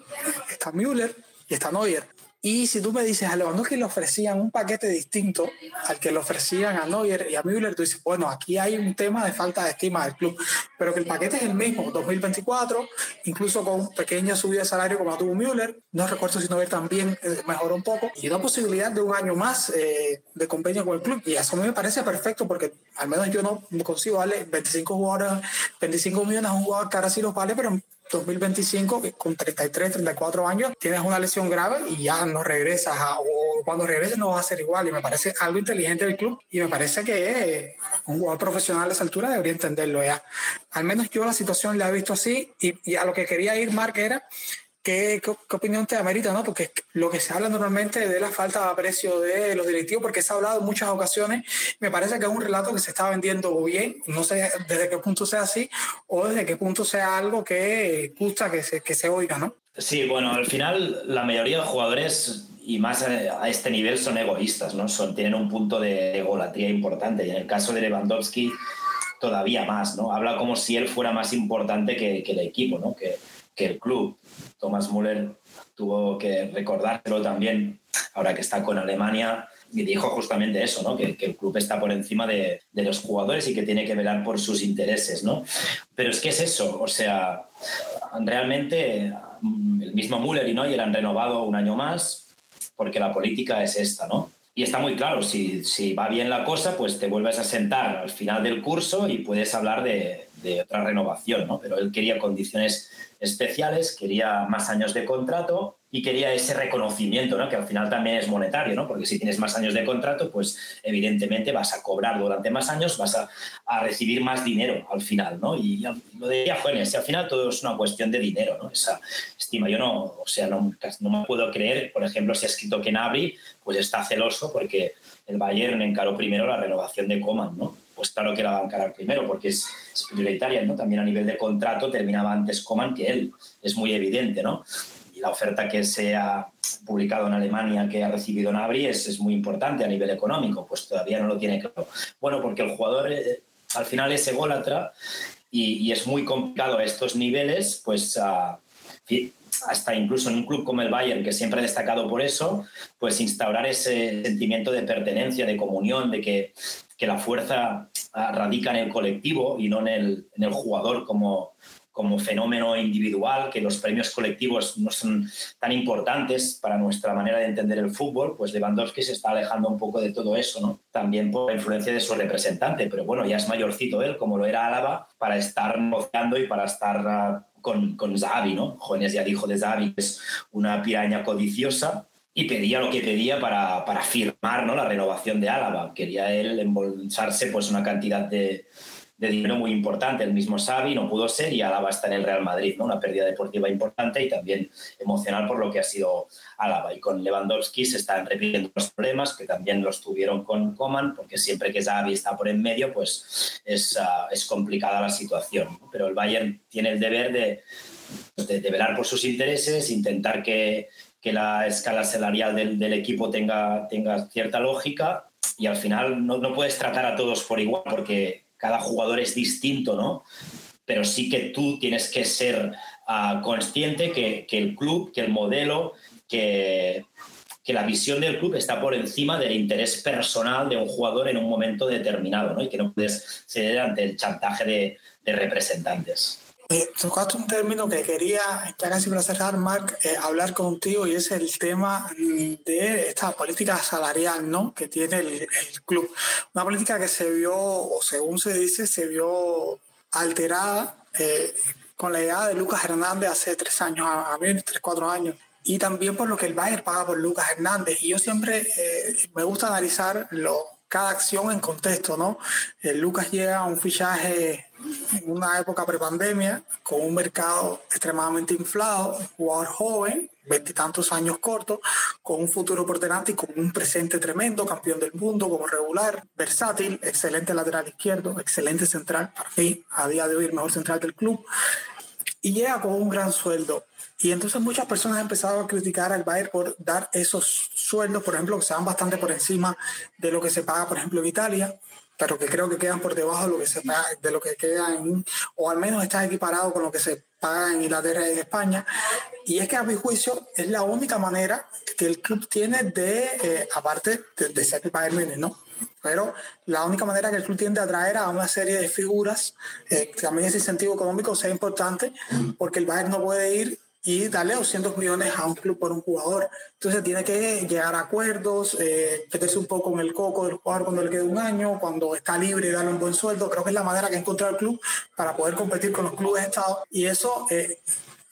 está Müller y está Neuer. Y si tú me dices a Lewandowski le ofrecían un paquete distinto al que le ofrecían a Neuer y a Müller, tú dices, bueno, aquí hay un tema de falta de estima del club, pero que el paquete es el mismo, 2024, incluso con pequeña subida de salario como tuvo Müller, no recuerdo si Neuer también eh, mejoró un poco, y una posibilidad de un año más eh, de convenio con el club, y eso a mí me parece perfecto porque al menos yo no consigo darle 25 jugadores, 25 millones a un jugador que ahora sí los vale, pero 2025, con 33, 34 años, tienes una lesión grave y ya no regresas, o cuando regreses no va a ser igual. Y me parece algo inteligente del club y me parece que un jugador profesional a esa altura debería entenderlo ya. Al menos yo la situación la he visto así y, y a lo que quería ir, Mark, era ¿Qué, ¿Qué, opinión te amerita? ¿no? Porque lo que se habla normalmente de la falta de aprecio de los directivos, porque se ha hablado en muchas ocasiones, me parece que es un relato que se está vendiendo bien, no sé desde qué punto sea así o desde qué punto sea algo que gusta que se, que se oiga, ¿no? Sí, bueno, al final la mayoría de jugadores y más a este nivel son egoístas, ¿no? Son, tienen un punto de egolatría importante y en el caso de Lewandowski todavía más, ¿no? Habla como si él fuera más importante que, que el equipo, ¿no? Que, que el club. Thomas Müller tuvo que recordárselo también, ahora que está con Alemania, y dijo justamente eso, ¿no? que, el club está por encima de, los jugadores y que tiene que velar por sus intereses. ¿no? Pero es que es eso, o sea, realmente mm, el mismo Müller y Neuer han renovado un año más porque la política es esta, ¿no? y está muy claro, si, si, va bien la cosa, pues te vuelves a sentar al final del curso y puedes hablar de, de otra renovación, ¿no? Pero él quería condiciones especiales, quería más años de contrato y quería ese reconocimiento, ¿no? que al final también es monetario, ¿no? porque si tienes más años de contrato, pues evidentemente vas a cobrar durante más años, vas a, a recibir más dinero al final. ¿no? Y lo decía Fuentes, al final todo es una cuestión de dinero, ¿no? esa estima. Yo no, o sea, no, no me puedo creer, por ejemplo, si ha escrito que Nabri pues está celoso porque el Bayern encaró primero la renovación de Coman, ¿no? Pues claro que la encarar primero porque es, prioritaria, ¿no? También a nivel de contrato terminaba antes Coman que él, es muy evidente, ¿no? Y la oferta que se ha publicado en Alemania que ha recibido Nabri es, es muy importante a nivel económico, pues todavía no lo tiene claro. Bueno, porque el jugador eh, al final es ególatra y, es muy complicado a estos niveles, pues hasta incluso en un club como el Bayern, que siempre ha destacado por eso, pues instaurar ese sentimiento de pertenencia, de comunión, de que que la fuerza ah, radica en el colectivo y no en el, en el jugador como, como fenómeno individual, que los premios colectivos no son tan importantes para nuestra manera de entender el fútbol, pues Lewandowski se está alejando un poco de todo eso, ¿no? También por la influencia de su representante, pero bueno, ya es mayorcito él, como lo era Álava, para estar negociando y para estar uh, con, con Zahavi, ¿no? Jóvenes ya dijo de Zahavi que es una piraña codiciosa y pedía lo que pedía para, para firmar ¿no? la renovación de Álava. Quería él embolsarse pues, una cantidad de, dinero muy importante. El mismo Xavi no pudo ser y Álava está en el Real Madrid, ¿no? una pérdida deportiva importante y también emocional por lo que ha sido Álava. Y con Lewandowski se están repitiendo los problemas que también los tuvieron con Coman, porque siempre que Xavi está por en medio, pues es, uh, es complicada la situación. ¿no? Pero el Bayern tiene el deber de, de, de velar por sus intereses, intentar que que la escala salarial del, del, equipo tenga, tenga cierta lógica y al final no, no, puedes tratar a todos por igual porque cada jugador es distinto, ¿no? Pero sí que tú tienes que ser uh, consciente que, que, el club, que el modelo, que, que la visión del club está por encima del interés personal de un jugador en un momento determinado, ¿no? Y que no puedes ceder ante el chantaje de, de representantes. Eh, tocaste un término que quería, ya casi para cerrar, Marc, eh, hablar contigo y es el tema de esta política salarial ¿no? que tiene el, el, club. Una política que se vio, o según se dice, se vio alterada eh, con la llegada de Lucas Hernández hace tres años, a ver, tres, cuatro años. Y también por lo que el Bayern paga por Lucas Hernández. Y yo siempre eh, me gusta analizar lo, cada acción en contexto, ¿no? Eh, Lucas llega a un fichaje en una época prepandemia, con un mercado extremadamente inflado, jugador joven, veintitantos años cortos, con un futuro por delante y con un presente tremendo, campeón del mundo como regular, versátil, excelente lateral izquierdo, excelente central, para mí, a día de hoy el mejor central del club, y llega con un gran sueldo. Y entonces muchas personas han empezado a criticar al Bayern por dar esos sueldos, por ejemplo, que se van bastante por encima de lo que se paga, por ejemplo, en Italia, pero que creo que quedan por debajo de lo que se paga, de lo que queda en, o al menos está equiparado con lo que se paga en Inglaterra y en España. Y es que a mi juicio es la única manera que el club tiene de, eh, aparte de, de ser el Bayern Múnich, ¿no? Pero la única manera que el club tiene de atraer a una serie de figuras, eh, también ese incentivo económico sea importante, porque el Bayern no puede ir y darle 200 millones a un club por un jugador. Entonces tiene que llegar a acuerdos, eh, meterse un poco en el coco del jugador cuando le quede un año, cuando está libre darle un buen sueldo. Creo que es la manera que ha encontrado el club para poder competir con los clubes de Estado. Y eso eh,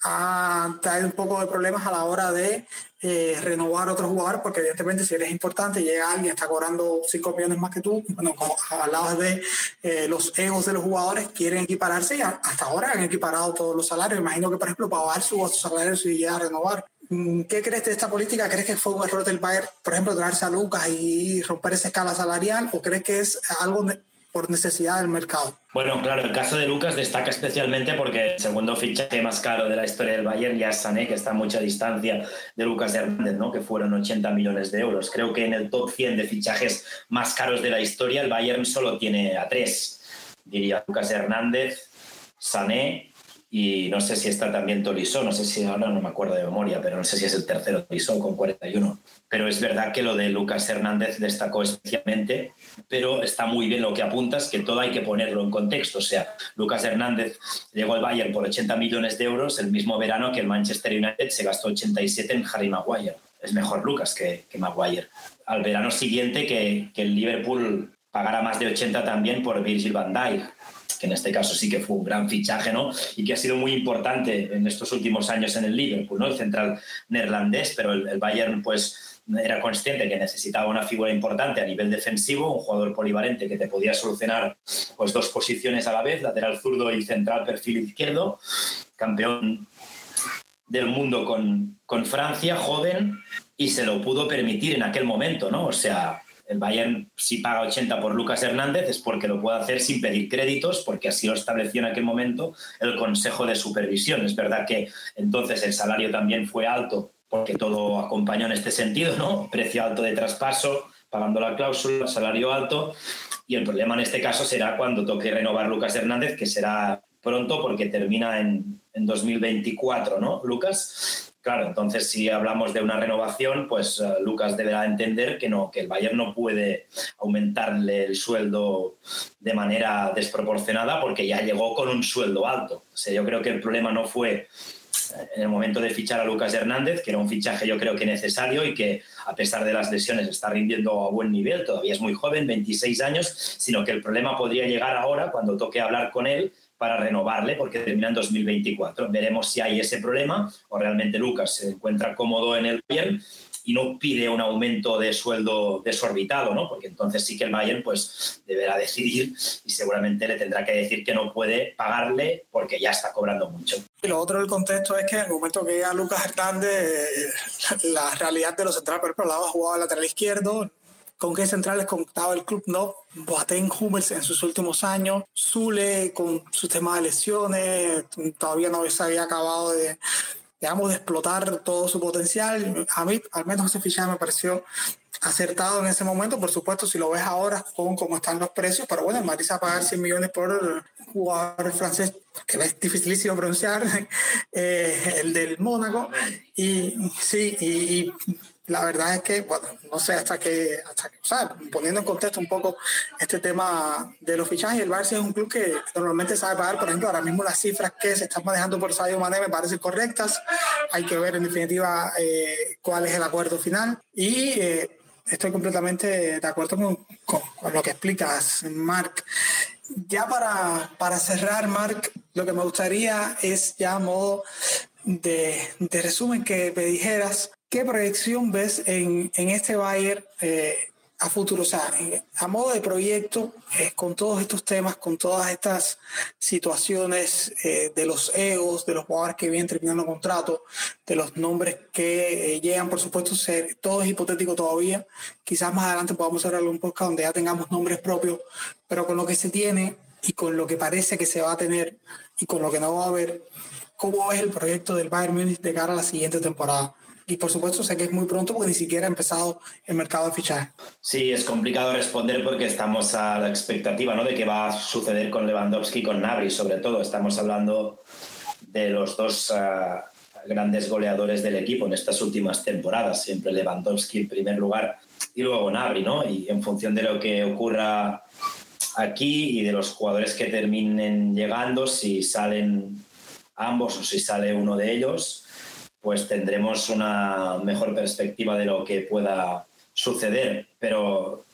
ha traído un poco de problemas a la hora de eh, renovar otro jugador, porque evidentemente si eres importante, llega alguien, está cobrando 5 millones más que tú, bueno, como hablabas de eh, los egos de los jugadores, quieren equipararse y hasta ahora han equiparado todos los salarios. Imagino que, por ejemplo, para bajar su salario si llega a renovar. Mm, ¿Qué crees de esta política? ¿Crees que fue un error del Bayern, por ejemplo, traerse a Lucas y romper esa escala salarial? ¿O crees que es algo por necesidad del mercado? Bueno, claro, el caso de Lucas destaca especialmente porque el segundo fichaje más caro de la historia del Bayern ya es Sané, que está a mucha distancia de Lucas Hernández, ¿no? que fueron 80 millones de euros. Creo que en el top 100 de fichajes más caros de la historia, el Bayern solo tiene a tres. Diría Lucas Hernández, Sané y no sé si está también Tolisso, no sé si ahora no me acuerdo de memoria, pero no sé si es el tercero Tolisso con 41. Pero es verdad que lo de Lucas Hernández destacó especialmente, pero está muy bien lo que apuntas, que todo hay que ponerlo en contexto. O sea, Lucas Hernández llegó al Bayern por 80 millones de euros el mismo verano que el Manchester United se gastó 87 en Harry Maguire. Es mejor Lucas que, que Maguire. al verano siguiente que, que el Liverpool pagara más de 80 también por Virgil van Dijk en este caso sí que fue un gran fichaje, ¿no? Y que ha sido muy importante en estos últimos años en el Liverpool, ¿no? El central neerlandés, pero el, Bayern, pues, era consciente que necesitaba una figura importante a nivel defensivo, un jugador polivalente que te podía solucionar pues, dos posiciones a la vez, lateral zurdo y central perfil izquierdo, campeón del mundo con, con Francia, joven, y se lo pudo permitir en aquel momento, ¿no? O sea, el Bayern si paga 80 por Lucas Hernández es porque lo puede hacer sin pedir créditos, porque así lo estableció en aquel momento el Consejo de Supervisión. Es verdad que entonces el salario también fue alto, porque todo acompañó en este sentido, ¿no? Precio alto de traspaso, pagando la cláusula, salario alto. Y el problema en este caso será cuando toque renovar Lucas Hernández, que será pronto porque termina en, en 2024, ¿no, Lucas? Claro, entonces si hablamos de una renovación, pues eh, Lucas deberá entender que no, que el Bayern no puede aumentarle el sueldo de manera desproporcionada porque ya llegó con un sueldo alto. O sea, yo creo que el problema no fue eh, en el momento de fichar a Lucas Hernández, que era un fichaje yo creo que necesario y que a pesar de las lesiones está rindiendo a buen nivel, todavía es muy joven, 26 años, sino que el problema podría llegar ahora cuando toque hablar con él para renovarle porque termina en 2024. Veremos si hay ese problema o realmente Lucas se encuentra cómodo en el Bayern y no pide un aumento de sueldo desorbitado, ¿no? Porque entonces sí que el Bayern pues deberá decidir y seguramente le tendrá que decir que no puede pagarle porque ya está cobrando mucho. Y lo otro del contexto es que en el momento que llega Lucas Hernández, la realidad de los centrales, por ejemplo, la jugado lateral izquierdo, con qué centrales contaba el club, no. Boateng Hummels en sus últimos años, Zule con su tema de lesiones, todavía no se había acabado de, digamos, de explotar todo su potencial. A mí, al menos ese fichaje me pareció acertado en ese momento. Por supuesto, si lo ves ahora, con cómo están los precios, pero bueno, Madrid a pagar 100 millones por jugador francés, que es dificilísimo pronunciar, eh, el del Mónaco. Y sí, y la verdad es que, bueno, no sé hasta que, hasta que, o sea, poniendo en contexto un poco este tema de los fichajes, el Barça es un club que normalmente sabe pagar, por ejemplo, ahora mismo las cifras que se están manejando por Sadio Mané me parecen correctas, hay que ver en definitiva eh, cuál es el acuerdo final y eh, estoy completamente de acuerdo con, con, lo que explicas, Marc. Ya para, para cerrar, Marc, lo que me gustaría es ya a modo de, de resumen que me dijeras ¿Qué proyección ves en, en este Bayern eh, a futuro? O sea, a modo de proyecto, eh, con todos estos temas, con todas estas situaciones eh, de los egos, de los jugadores que vienen terminando contrato, de los nombres que llegan, por supuesto, ser, todo es hipotético todavía. Quizás más adelante podamos hacer algún podcast donde ya tengamos nombres propios, pero con lo que se tiene y con lo que parece que se va a tener y con lo que no va a haber, ¿cómo es el proyecto del Bayern Munich de cara a la siguiente temporada? Y por supuesto sé que es muy pronto porque ni siquiera ha empezado el mercado de fichaje. Sí, es complicado responder porque estamos a la expectativa ¿no? de qué va a suceder con Lewandowski y con Nabri, sobre todo. Estamos hablando de los dos ah, grandes goleadores del equipo en estas últimas temporadas. Siempre Lewandowski en primer lugar y luego Nabri, ¿no? Y en función de lo que ocurra aquí y de los jugadores que terminen llegando, si salen ambos o si sale uno de ellos, pues tendremos una mejor perspectiva de lo que pueda suceder. Pero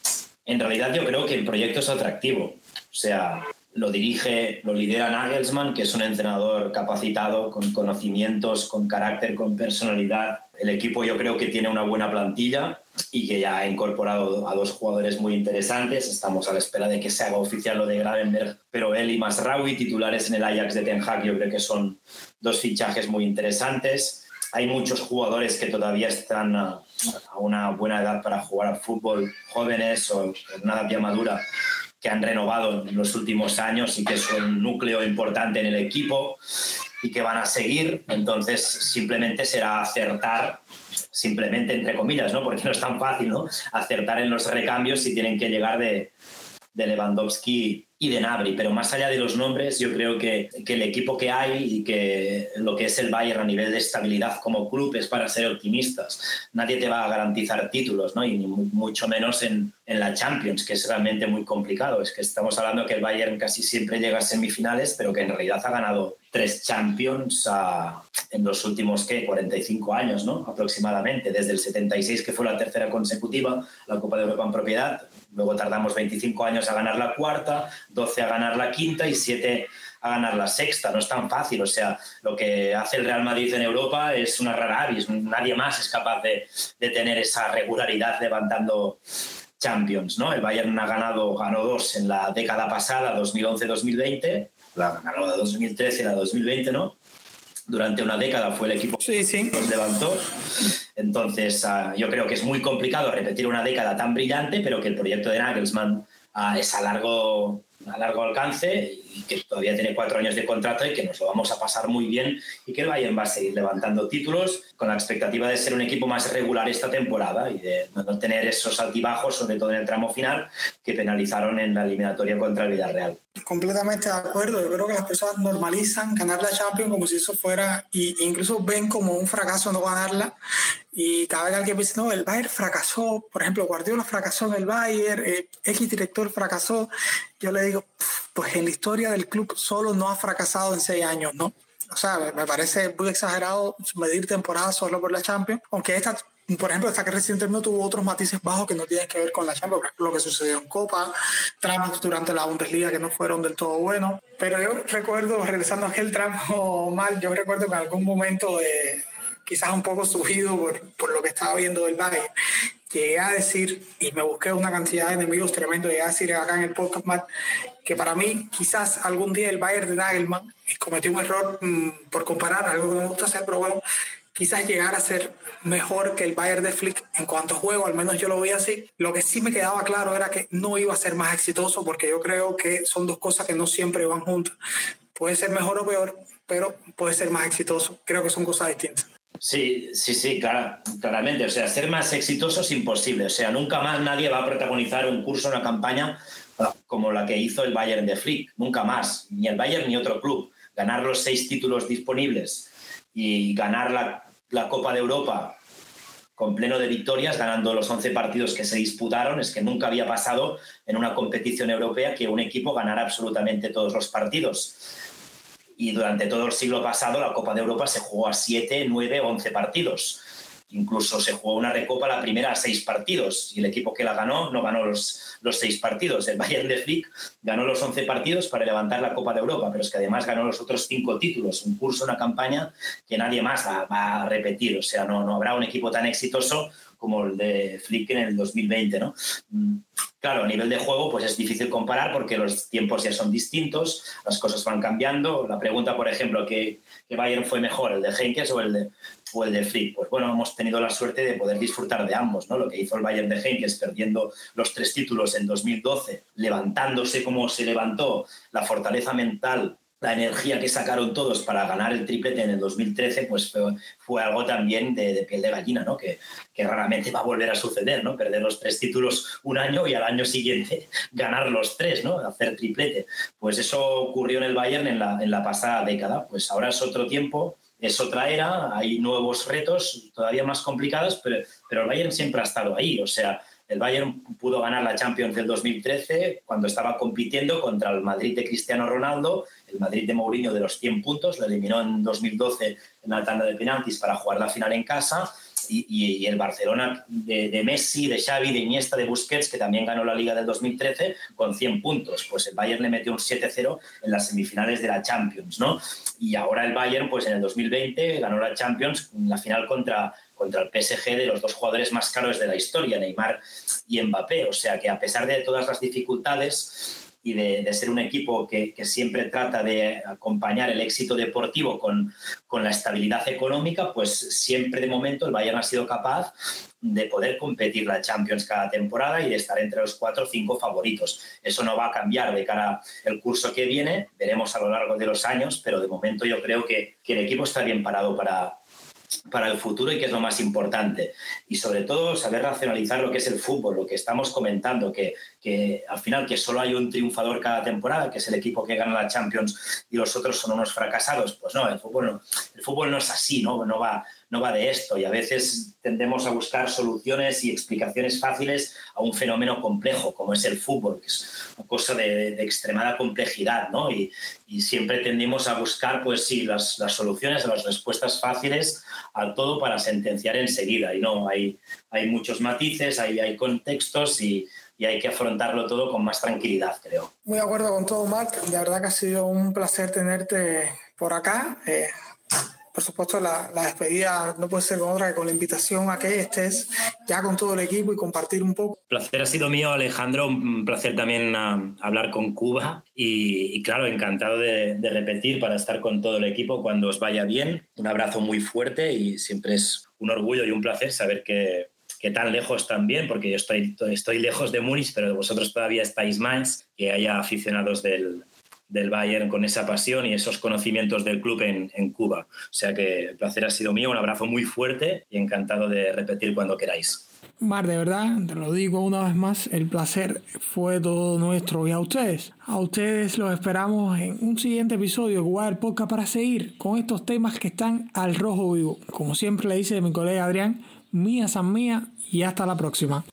en realidad yo creo que el proyecto es atractivo. O sea, lo dirige, lo lidera Nagelsmann, que es un entrenador capacitado, con conocimientos, con carácter, con personalidad. El equipo yo creo que tiene una buena plantilla y que ya ha incorporado a dos jugadores muy interesantes. Estamos a la espera de que se haga oficial lo de Gravenberg, pero él y Masraoui, titulares en el Ajax de Ten Hag, yo creo que son dos fichajes muy interesantes hay muchos jugadores que todavía están a, una buena edad para jugar al fútbol, jóvenes o en una edad ya madura, que han renovado en los últimos años y que son núcleo importante en el equipo y que van a seguir. Entonces, simplemente será acertar, simplemente entre comillas, ¿no? porque no es tan fácil, ¿no? acertar en los recambios si tienen que llegar de, de Lewandowski y de Nabri, pero más allá de los nombres, yo creo que, que, el equipo que hay y que lo que es el Bayern a nivel de estabilidad como club es para ser optimistas. Nadie te va a garantizar títulos, ¿no? y mucho menos en, en, la Champions, que es realmente muy complicado. Es que estamos hablando que el Bayern casi siempre llega a semifinales, pero que en realidad ha ganado tres Champions en los últimos, ¿qué? 45 años, ¿no? Aproximadamente, desde el 76, que fue la tercera consecutiva, la Copa de Europa en propiedad, Luego tardamos 25 años a ganar la cuarta, 12 a ganar la quinta y 7 a ganar la sexta. No es tan fácil. O sea, lo que hace el Real Madrid en Europa es una rara avis. Nadie más es capaz de, tener esa regularidad levantando Champions. ¿no? El Bayern ha ganado, ganó dos en la década pasada, 2011-2020. La ganó la 2013 y la 2020, ¿no? durante una década fue el equipo que nos levantó. Entonces, ah, yo creo que es muy complicado repetir una década tan brillante, pero que el proyecto de Nagelsmann ah, es a largo, a largo alcance y que todavía tiene cuatro años de contrato y que nos lo vamos a pasar muy bien y que el Bayern va a seguir levantando títulos con la expectativa de ser un equipo más regular esta temporada y de no tener esos altibajos, sobre todo en el tramo final, que penalizaron en la eliminatoria contra el Villarreal. Completamente de acuerdo. Yo creo que las personas normalizan ganar la Champions como si eso fuera, e incluso ven como un fracaso no ganarla. Y cada vez alguien dice, no, el Bayern fracasó, por ejemplo, Guardiola fracasó en el Bayern, eh, X director fracasó, yo le digo, pues en la historia del club solo no ha fracasado en seis años, ¿no? O sea, me parece muy exagerado medir temporadas solo por la Champions, aunque esta por ejemplo, esta que recientemente tuvo otros matices bajos que no tienen que ver con la Champions, lo que sucedió en Copa, tramos durante la Bundesliga que no fueron del todo buenos. Pero yo recuerdo, regresando a aquel tramo mal, yo recuerdo que en algún momento de, quizás un poco subido por, por, lo que estaba viendo del Bayern, llegué a decir, y me busqué una cantidad de enemigos tremendo, llegué a decir acá en el podcast mal, que para mí quizás algún día el Bayern de Nagelman, y cometí un error mmm, por comparar, algo que me gusta hacer, pero bueno, quizás llegar a ser mejor que el Bayern de Flick en cuanto a juego, al menos yo lo veía así. Lo que sí me quedaba claro era que no iba a ser más exitoso porque yo creo que son dos cosas que no siempre van juntas. Puede ser mejor o peor, pero puede ser más exitoso. Creo que son cosas distintas. Sí, sí, sí, claramente. O sea, ser más exitoso es imposible. O sea, nunca más nadie va a protagonizar un curso, una campaña ah, como la que hizo el Bayern de Flick. Nunca más. Ni el Bayern ni otro club. Ganar los seis títulos disponibles y ganar la, la Copa de Europa con pleno de victorias, ganando los 11 partidos que se disputaron. Es que nunca había pasado en una competición europea que un equipo ganara absolutamente todos los partidos. Y durante todo el siglo pasado la Copa de Europa se jugó a 7, 9, 11 partidos. Incluso se jugó una recopa la primera a seis partidos y el equipo que la ganó no ganó los, los seis partidos. El Bayern de Flick ganó los 11 partidos para levantar la Copa de Europa, pero es que además ganó los otros cinco títulos, un curso, una campaña que nadie más va, a repetir. O sea, no, no habrá un equipo tan exitoso como el de Flick en el 2020, ¿no? Mm, claro, a nivel de juego, pues es difícil comparar porque los tiempos ya son distintos, las cosas van cambiando. La pregunta, por ejemplo, ¿qué, Bayern fue mejor, el de Henkes o el de, o el Flick? Pues bueno, hemos tenido la suerte de poder disfrutar de ambos, ¿no? Lo que hizo el Bayern de Henkes perdiendo los tres títulos en 2012, levantándose como se levantó, la fortaleza mental la energía que sacaron todos para ganar el triplete en el 2013, pues fue, algo también de, piel de gallina, ¿no? Que, que, raramente va a volver a suceder, ¿no? Perder los tres títulos un año y al año siguiente ganar los tres, ¿no? Hacer triplete. Pues eso ocurrió en el Bayern en la, en la pasada década. Pues ahora es otro tiempo, es otra era, hay nuevos retos todavía más complicados, pero, pero el Bayern siempre ha estado ahí. O sea, el Bayern pudo ganar la Champions del 2013 cuando estaba compitiendo contra el Madrid de Cristiano Ronaldo, el Madrid de Mourinho de los 100 puntos, lo eliminó en 2012 en la tanda de penaltis para jugar la final en casa, y, el Barcelona de, Messi, de Xavi, de Iniesta, de Busquets, que también ganó la Liga del 2013 con 100 puntos. Pues el Bayern le metió un 7-0 en las semifinales de la Champions, ¿no? Y ahora el Bayern, pues en el 2020 ganó la Champions en la final contra contra el PSG de los dos jugadores más caros de la historia, Neymar y Mbappé. O sea que a pesar de todas las dificultades y de, ser un equipo que, siempre trata de acompañar el éxito deportivo con, con, la estabilidad económica, pues siempre de momento el Bayern ha sido capaz de poder competir la Champions cada temporada y de estar entre los cuatro o cinco favoritos. Eso no va a cambiar de cara al curso que viene, veremos a lo largo de los años, pero de momento yo creo que, que el equipo está bien parado para, para el futuro y qué es lo más importante. Y sobre todo saber racionalizar lo que es el fútbol, lo que estamos comentando, que, que al final que solo hay un triunfador cada temporada, que es el equipo que gana la Champions y los otros son unos fracasados. Pues no, el fútbol no, el fútbol no es así, ¿no? No va, no va de esto y a veces tendemos a buscar soluciones y explicaciones fáciles a un fenómeno complejo como es el fútbol, que es una cosa de, extremada complejidad, ¿no? Y, siempre tendimos a buscar, pues sí, las, las, soluciones, las respuestas fáciles al todo para sentenciar enseguida. Y no, hay, hay muchos matices, hay, hay contextos y, y hay que afrontarlo todo con más tranquilidad, creo. Muy de acuerdo con todo, Marc. La verdad que ha sido un placer tenerte por acá. Eh, por supuesto, la, despedida no puede ser con otra que con la invitación a que estés ya con todo el equipo y compartir un poco. Placer ha sido mío, Alejandro. Un placer también ah, hablar con Cuba y, claro, encantado de, repetir para estar con todo el equipo cuando os vaya bien. Un abrazo muy fuerte y siempre es un orgullo y un placer saber que, que tan lejos también, porque yo estoy, estoy lejos de Múnich, pero vosotros todavía estáis más, que haya aficionados del, del Bayern con esa pasión y esos conocimientos del club en, en, Cuba. O sea que el placer ha sido mío, un abrazo muy fuerte y encantado de repetir cuando queráis. Mar, de verdad, te lo digo una vez más, el placer fue todo nuestro y a ustedes. A ustedes los esperamos en un siguiente episodio de el Podcast para seguir con estos temas que están al rojo vivo. Como siempre le dice mi colega Adrián, mía san mía y hasta la próxima.